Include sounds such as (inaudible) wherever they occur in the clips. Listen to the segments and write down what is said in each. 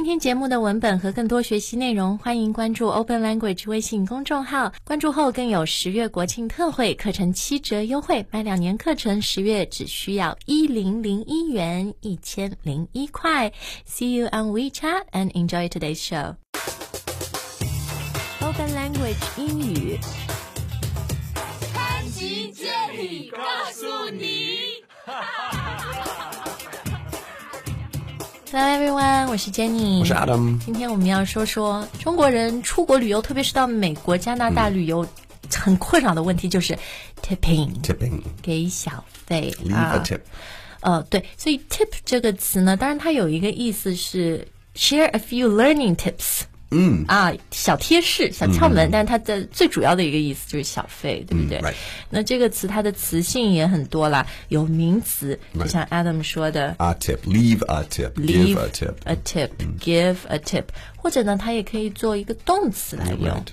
今天节目的文本和更多学习内容，欢迎关注 Open Language 微信公众号。关注后更有十月国庆特惠课程七折优惠，买两年课程十月只需要一零零一元，一千零一块。See you on WeChat and enjoy today's show. Open Language 英语。潘吉告诉你。(laughs) Hello everyone，我是 Jenny，我是 Adam。今天我们要说说中国人出国旅游，特别是到美国、加拿大旅游，很困扰的问题就是 tipping，Tipping. 给小费 Leave 啊 a。tip. 呃，对，所以 tip 这个词呢，当然它有一个意思是 share a few learning tips。嗯啊，小贴士、小窍门，但是它的最主要的一个意思就是小费，对不对？那这个词它的词性也很多啦，有名词，就像 Adam 说的 A tip. Leave a tip. leave Give a tip. a tip, give a tip，或者呢，它也可以做一个动词来用 Right.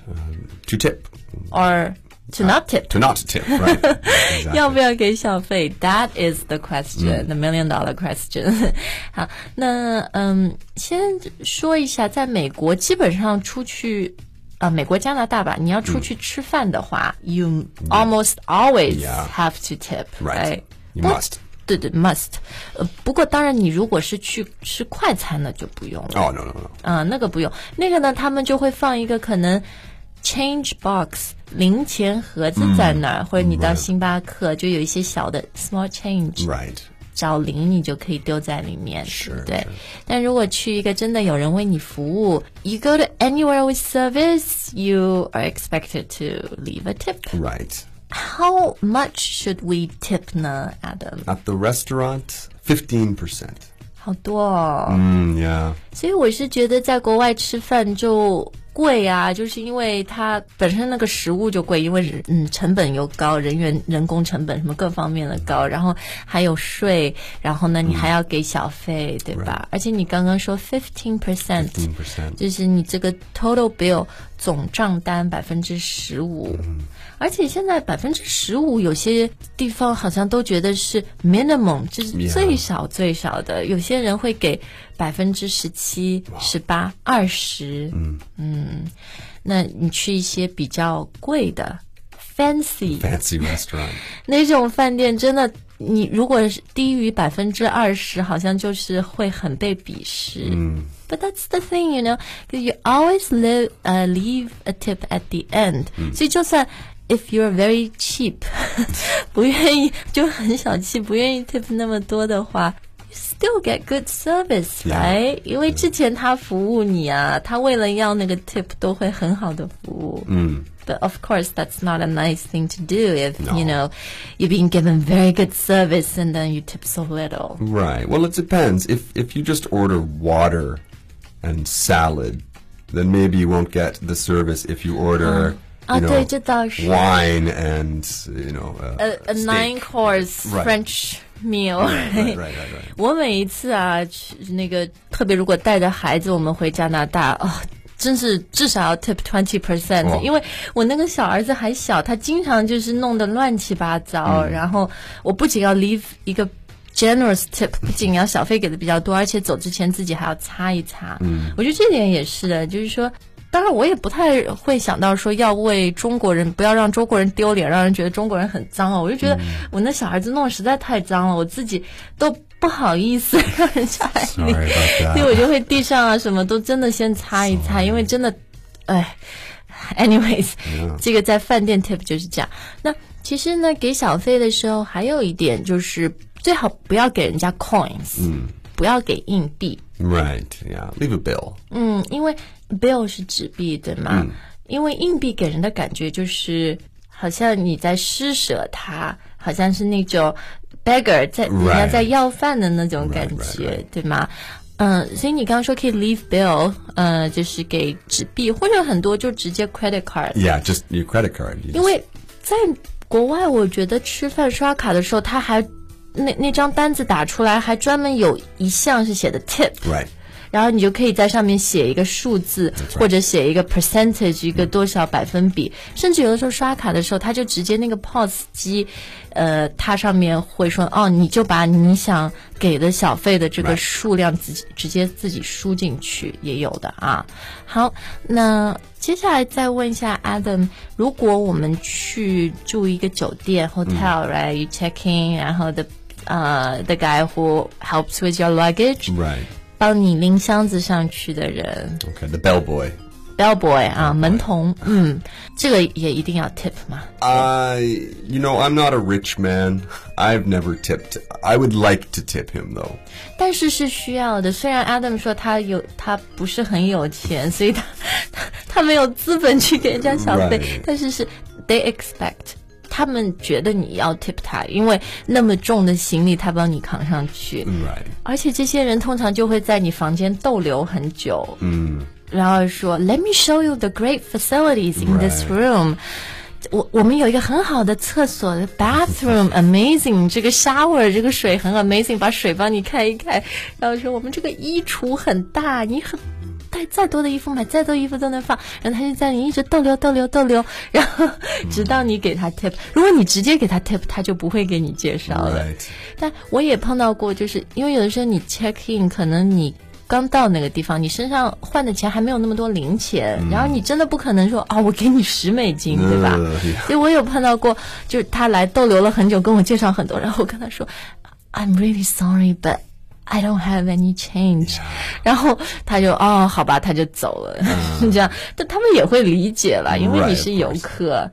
Um, to tip. ，or to not tip， To not tip. Right. (laughs) exactly. 要不要给小费？That is the question, the million dollar question (laughs) 。好，那嗯，先说一下，在美国基本上出去。啊，美国、加拿大吧，你要出去吃饭的话、y o u almost always Yeah. have to tip, Right. You 不 must. 对对，must。呃，不过当然，你如果是去吃快餐的就不用了。 Oh, no, no, no. 嗯，那个不用，那个呢，他们就会放一个可能 change box 零钱盒子在那儿，或者你到星巴克就有一些小的 small change，、Right. 找零你就可以丢在里面，是对。但如果去一个真的有人为你服务，you go to anywhere with service, you are expected to leave a tip. Right. How much should we tip 呢，Adam？At the restaurant, 15%. 好多哦。Mm, yeah. 所以我是觉得在国外吃饭就贵啊，就是因为它本身那个食物就贵，因为嗯成本又高，人员人工成本什么各方面的高，然后还有税，然后呢你还要给小费，对吧？而且你刚刚说 fifteen percent，15%. 就是你这个 total bill 总账单百分之十五。而且现在百分之十五，有些地方好像都觉得是 minimum，就是最少最少的。有些人会给百分之十七、十八、二十。嗯嗯那你去一些比较贵的 fancy Fancy restaurant. 那种饭店，真的，你如果是低于百分之二十，好像就是会很被鄙视。But that's the thing, you know, 'cause you always live, uh, leave a tip at the end. 所以就算 if you're very cheap，不愿意就很小气，不愿意 (laughs) tip 那么多的话。 you Still get good service, Yeah. right？因为之前他服务你啊，他为了要那个 tip 都会很好的服务。嗯。But of course, that's not a nice thing to do if, you know, you're being given very good service and then you tip so little. Right. Well, it depends. If if you just order water and salad, then maybe you won't get the service if you order, Ah, you 对， know, 这倒是。 wine and you know uh, a, a steak. nine course Right. French meal. Right, right, right, right. 我每一次啊，去那个特别如果带着孩子我们回加拿大哦。真是至少要 tip twenty percent，、哦因为我那个小儿子还小，他经常就是弄得乱七八糟。然后我不仅要 leave 一个 generous tip，不仅要小费给的比较多，而且走之前自己还要擦一擦。嗯，我觉得这点也是的，就是说。当然，我也不太会想到说要为中国人不要让中国人丢脸，让人觉得中国人很脏哦。我就觉得我那小孩子弄得实在太脏了，我自己都不好意思 (laughs) 让人家来 Sorry about that. 所以我就会地上啊什么都真的先擦一擦，因为真的，哎，anyways，、这个在饭店 tip 就是这样。那其实呢，给小费的时候还有一点就是最好不要给人家 coins，嗯，不要给硬币。Right. Yeah. Leave a bill. 嗯，因为 bill 是纸币，对吗？因为硬币给人的感觉就是好像你在施舍它，好像是那种 beggar 在人家 Right. 在要饭的那种感 Right, right, 觉对吗？嗯，所以你刚刚说可以 leave bill，呃，就是给纸币，或者很多就直接 credit card， Yeah. Just your credit card. You 因 just- 为在国外，我觉得吃饭刷卡的时候，他还 那那张单子打出来，还专门有一项是写的 tip，right. 然后你就可以在上面写一个数字，或者写一个 percentage，一个多少百分比，甚至有的时候刷卡的时候，他就直接那个 POS 机，呃，它上面会说，哦，你就把你想给的小费的这个数量自己直接自己输进去，也有的啊。好，那接下来再问一下 Adam，如果我们去住一个酒店 hotel，right？You check in，然后 the 呃 the guy who helps with your luggage， Right. 帮你拎箱子上去的人 Okay. The bellboy. ，bellboy 啊，门童，嗯，这个也一定要 tip 嘛。 I, you know, I'm not a rich man. I've never tipped. I would like to tip him though. 但是是需要的。虽然 Adam 说他有他不是很有钱，所以他他他没有资本去给人家小费 Right. 但是是 they expect。 他们觉得你要 tip 他，因为那么重的行李他帮你扛上去，Right. 而且这些人通常就会在你房间逗留很久，嗯，然后说 Let me show you the great facilities in this room。我我们有一个很好的厕所的 bathroom amazing，这个 shower 这个水很 amazing，把水帮你开一开，然后说我们这个衣橱很大，你很带再多的衣服买再多衣服都能放，然后他就在你一直逗留逗留逗留，然后直到你给他 tip，如果你直接给他 tip，他就不会给你介绍了。但我也碰到过，就是因为有的时候你 check in，可能你刚到那个地方，你身上换的钱还没有那么多零钱，然后你真的不可能说啊、我给你十美金，对吧？所以我有碰到过，就是他来逗留了很久，跟我介绍很多，然后我跟他说，I'm really sorry, but I don't have any change，、然后他就哦，好吧，他就走了，这样，但他们也会理解了，因为你是游.客。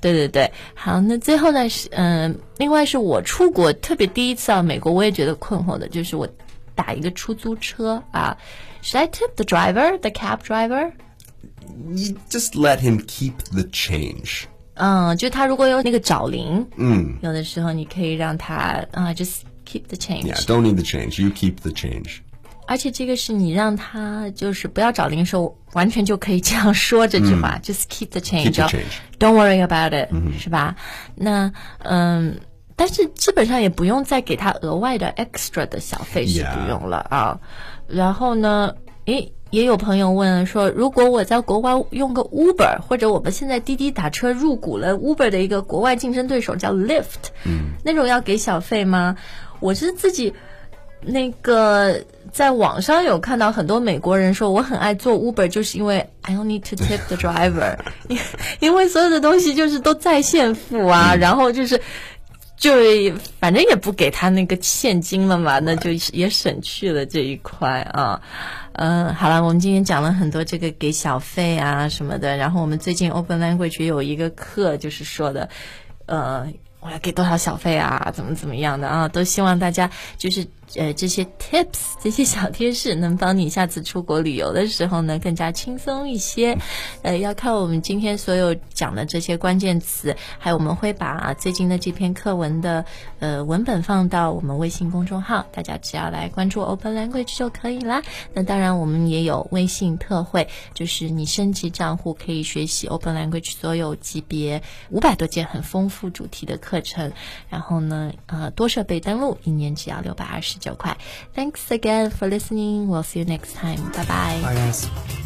对对对，好，那最后呢是嗯、另外是我出国特别第一次到美国，我也觉得困惑的，就是我打一个出租车啊，Should I tip the driver, the cab driver？You just let him keep the change. 嗯，就他如果有那个找零，嗯，有的时候你可以让他啊，just keep the change。Yeah, don't need the change. You keep the change. 而且这个是你让他就是不要找零售，完全就可以这样说这句话、j u s t keep the change，, Keep the 哦 change don't worry about it，、是吧？那嗯，但是基本上也不用再给他额外的 extra 的小费是不用了啊。然后呢，诶。也有朋友问说，如果我在国外用个 Uber，或者我们现在滴滴打车入股了 Uber 的一个国外竞争对手叫 Lyft，嗯，那种要给小费吗？我是自己那个在网上有看到很多美国人说，我很爱做 Uber，就是因为 I don't need to tip the driver，因 (laughs) 因为所有的东西就是都在线付啊，然后就是。就反正也不给他那个现金了嘛，那就也省去了这一块啊。嗯，好了，我们今天讲了很多这个给小费啊什么的，然后我们最近 Open Language 也有一个课，就是说的，呃，我要给多少小费啊，怎么怎么样的啊，都希望大家就是呃这些 tips 这些小贴士能帮你下次出国旅游的时候呢更加轻松一些。呃，要看我们今天所有讲的这些关键词，还有我们会把最近的这篇课文的呃文本放到我们微信公众号，大家只要来关注 Open Language 就可以啦。那当然，我们也有微信特惠，就是你升级账户可以学习 Open Language 所有级别五百多节很丰富主题的课程。然后呢，呃，多设备登录，一年只要六百二十九块。Thanks again for listening. We'll see you next time. Bye bye. Bye, guys.